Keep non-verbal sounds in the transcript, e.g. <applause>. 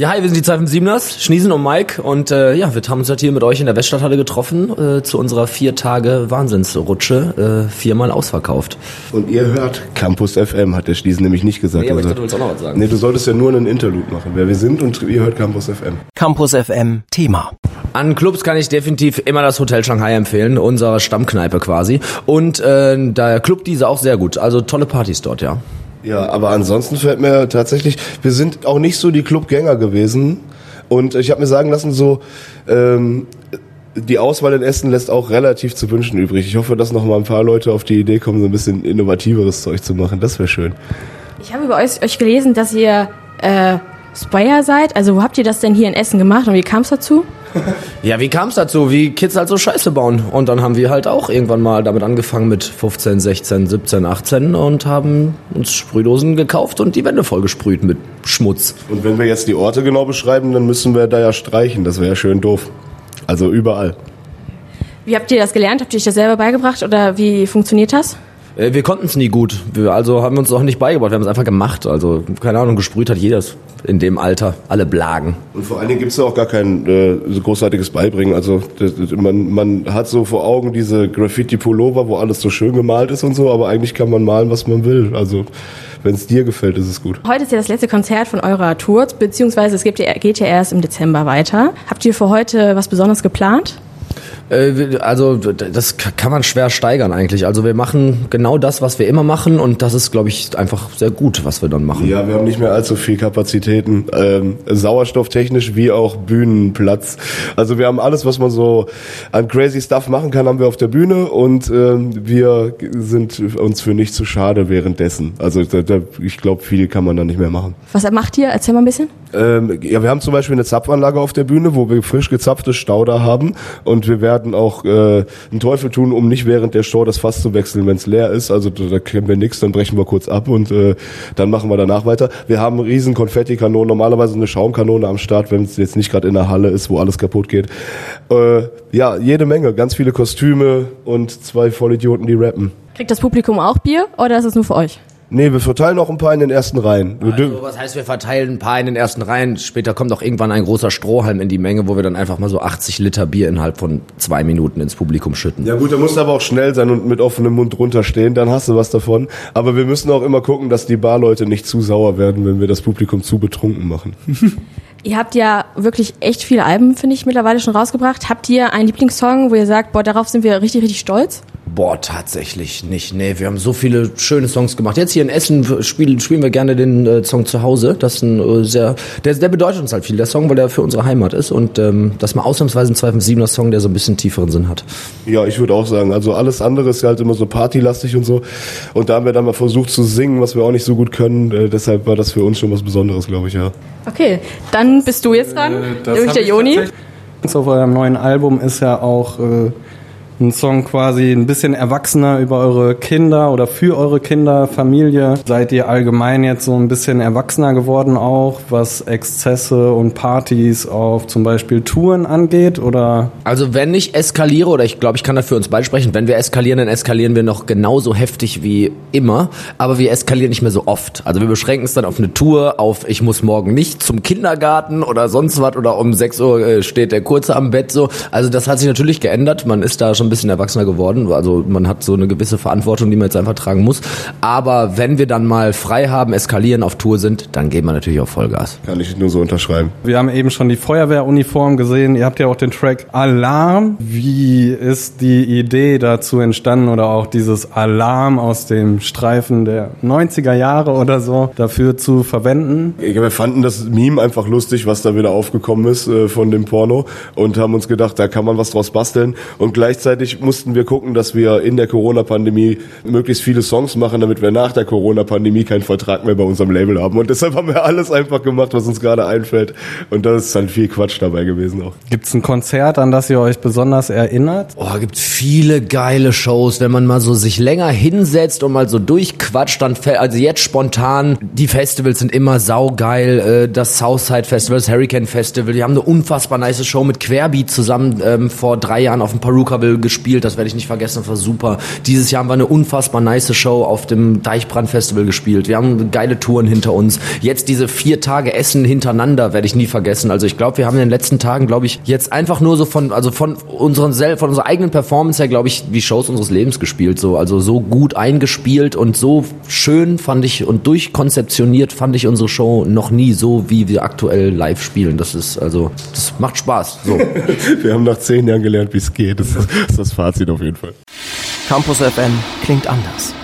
Ja, hi, wir sind die 257ers, Schniesen und Mike und äh, ja, wir haben uns halt hier mit euch in der Weststadthalle getroffen äh, zu unserer vier Tage Wahnsinnsrutsche, äh, viermal ausverkauft. Und ihr hört Campus FM, hat der Schniesen nämlich nicht gesagt. Nee, aber ich Also- dachte, du willst auch noch was sagen. Nee, du solltest ja nur einen Interlude machen, wer wir sind und ihr hört Campus FM. Campus FM Thema. An Clubs kann ich definitiv immer das Hotel Shanghai empfehlen, unsere Stammkneipe quasi. Und äh, der Club diese auch sehr gut, also tolle Partys dort, ja. Ja, aber ansonsten fällt mir tatsächlich, wir sind auch nicht so die Clubgänger gewesen. Und ich habe mir sagen lassen, so ähm, die Auswahl in Essen lässt auch relativ zu wünschen übrig. Ich hoffe, dass noch mal ein paar Leute auf die Idee kommen, so ein bisschen innovativeres Zeug zu machen. Das wäre schön. Ich habe über euch, euch gelesen, dass ihr äh, Spire seid. Also wo habt ihr das denn hier in Essen gemacht und wie kam es dazu? <laughs> Ja, wie kam es dazu? Wie Kids halt so Scheiße bauen. Und dann haben wir halt auch irgendwann mal damit angefangen mit 15, 16, 17, 18 und haben uns Sprühdosen gekauft und die Wände vollgesprüht mit Schmutz. Und wenn wir jetzt die Orte genau beschreiben, dann müssen wir da ja streichen. Das wäre ja schön doof. Also überall. Wie habt ihr das gelernt? Habt ihr euch das selber beigebracht oder wie funktioniert das? Äh, Wir konnten es nie gut. Wir, also haben wir uns auch nicht beigebracht. Wir haben es einfach gemacht. Also keine Ahnung, gesprüht hat jedes in dem Alter. Alle Blagen. Und vor allen Dingen gibt's da auch gar kein äh, so großartiges Beibringen. Also das, das, man, man hat so vor Augen diese Graffiti-Pullover, wo alles so schön gemalt ist und so, aber eigentlich kann man malen, was man will. Also wenn es dir gefällt, ist es gut. Heute ist ja das letzte Konzert von eurer Tour, beziehungsweise es gibt geht ja erst im Dezember weiter. Habt ihr für heute was Besonderes geplant? Äh, Also das kann man schwer steigern eigentlich. Also wir machen genau das, was wir immer machen und das ist, glaube ich, einfach sehr gut, was wir dann machen. Ja, wir haben nicht mehr allzu viel Kapazitäten, ähm, sauerstofftechnisch wie auch Bühnenplatz. Also wir haben alles, was man so an crazy Stuff machen kann, haben wir auf der Bühne und ähm, wir sind uns für nicht zu schade währenddessen. Also da, da, ich glaube, viel kann man da nicht mehr machen. Was macht ihr? Erzähl mal ein bisschen. Ähm, ja, wir haben zum Beispiel eine Zapfanlage auf der Bühne, wo wir frisch gezapftes Stauder haben und wir werden auch äh, einen Teufel tun, um nicht während der Show das Fass zu wechseln, wenn es leer ist. Also da, da kennen wir nichts, dann brechen wir kurz ab und äh, dann machen wir danach weiter. Wir haben riesen Konfettikanonen, normalerweise eine Schaumkanone am Start, wenn es jetzt nicht gerade in der Halle ist, wo alles kaputt geht. Äh, ja, jede Menge, ganz viele Kostüme und zwei Vollidioten, die rappen. Kriegt das Publikum auch Bier oder ist es nur für euch? Nee, wir verteilen noch ein paar in den ersten Reihen. Also, was heißt, wir verteilen ein paar in den ersten Reihen. Später kommt auch irgendwann ein großer Strohhalm in die Menge, wo wir dann einfach mal so 80 Liter Bier innerhalb von zwei Minuten ins Publikum schütten. Ja gut, da musst du aber auch schnell sein und mit offenem Mund runterstehen, dann hast du was davon. Aber wir müssen auch immer gucken, dass die Barleute nicht zu sauer werden, wenn wir das Publikum zu betrunken machen. <laughs> Ihr habt ja wirklich echt viele Alben, finde ich, mittlerweile schon rausgebracht. Habt ihr einen Lieblingssong, wo ihr sagt, boah, darauf sind wir richtig, richtig stolz? Boah, tatsächlich nicht. Nee, wir haben so viele schöne Songs gemacht. Jetzt hier in Essen spielen, spielen wir gerne den äh, Song zu Hause. Das ist ein äh, sehr, der, der bedeutet uns halt viel, der Song, weil der für unsere Heimat ist. Und ähm, das ist mal ausnahmsweise ein 257er Song, der so ein bisschen tieferen Sinn hat. Ja, ich würde auch sagen, also alles andere ist ja halt immer so partylastig und so. Und da haben wir dann mal versucht zu singen, was wir auch nicht so gut können. Äh, deshalb war das für uns schon was Besonderes, glaube ich, ja. Okay, dann bist du jetzt dran. das Durch hab der Joni. Auf eurem neuen Album ist ja auch äh, ein Song quasi ein bisschen erwachsener über eure Kinder oder für eure Kinder, Familie. Seid ihr allgemein jetzt so ein bisschen erwachsener geworden auch, was Exzesse und Partys auf zum Beispiel Touren angeht? Oder Also wenn ich eskaliere, oder ich glaube, ich kann dafür uns beide sprechen, wenn wir eskalieren, dann eskalieren wir noch genauso heftig wie immer, aber wir eskalieren nicht mehr so oft. Also wir beschränken es dann auf eine Tour, auf ich muss morgen nicht zum Kindergarten oder sonst was oder um 6 Uhr äh, steht der Kurze am Bett so. Also das hat sich natürlich geändert, man ist da schon ein bisschen erwachsener geworden, also man hat so eine gewisse Verantwortung, die man jetzt einfach tragen muss. Aber wenn wir dann mal frei haben, eskalieren, auf Tour sind, dann geben wir natürlich auch Vollgas. Kann ich nur so unterschreiben. wir haben eben schon die Feuerwehruniform gesehen. Ihr habt ja auch den Track Alarm. Wie ist die Idee dazu entstanden oder auch dieses Alarm aus dem Streifen der 90er Jahre oder so dafür zu verwenden? Ja, Wir fanden das Meme einfach lustig, was da wieder aufgekommen ist äh, von dem Porno und haben uns gedacht, da kann man was draus basteln. Und gleichzeitig mussten wir gucken, dass wir in der Corona-Pandemie möglichst viele Songs machen, damit wir nach der Corona-Pandemie keinen Vertrag mehr bei unserem Label haben. Und deshalb haben wir alles einfach gemacht, was uns gerade einfällt. Und da ist dann viel Quatsch dabei gewesen auch. Gibt's ein Konzert, an das ihr euch besonders erinnert? Oh, gibt viele geile Shows, wenn man mal so sich länger hinsetzt und mal so durchquatscht, dann fällt, also jetzt spontan, die Festivals sind immer saugeil, äh, das Southside Festival, das Hurricane Festival, die haben eine unfassbar nice Show mit Querbeat zusammen ähm, vor drei Jahren auf dem Perukaville gespielt, das werde ich nicht vergessen, das war super. Dieses Jahr haben wir eine unfassbar nice Show auf dem Deichbrand Festival gespielt. Wir haben geile Touren hinter uns. Jetzt diese vier Tage Essen hintereinander werde ich nie vergessen. Also ich glaube, wir haben in den letzten Tagen, glaube ich, jetzt einfach nur so von, also von unseren von unserer eigenen Performance her, glaube ich, die Shows unseres Lebens gespielt. So, also so gut eingespielt und so schön fand ich und durchkonzeptioniert fand ich unsere Show noch nie so, wie wir aktuell live spielen. Das ist also, das macht Spaß. So. <laughs> Wir haben nach zehn Jahren gelernt, wie es geht. Das ist das Fazit auf jeden Fall. Campus FM klingt anders.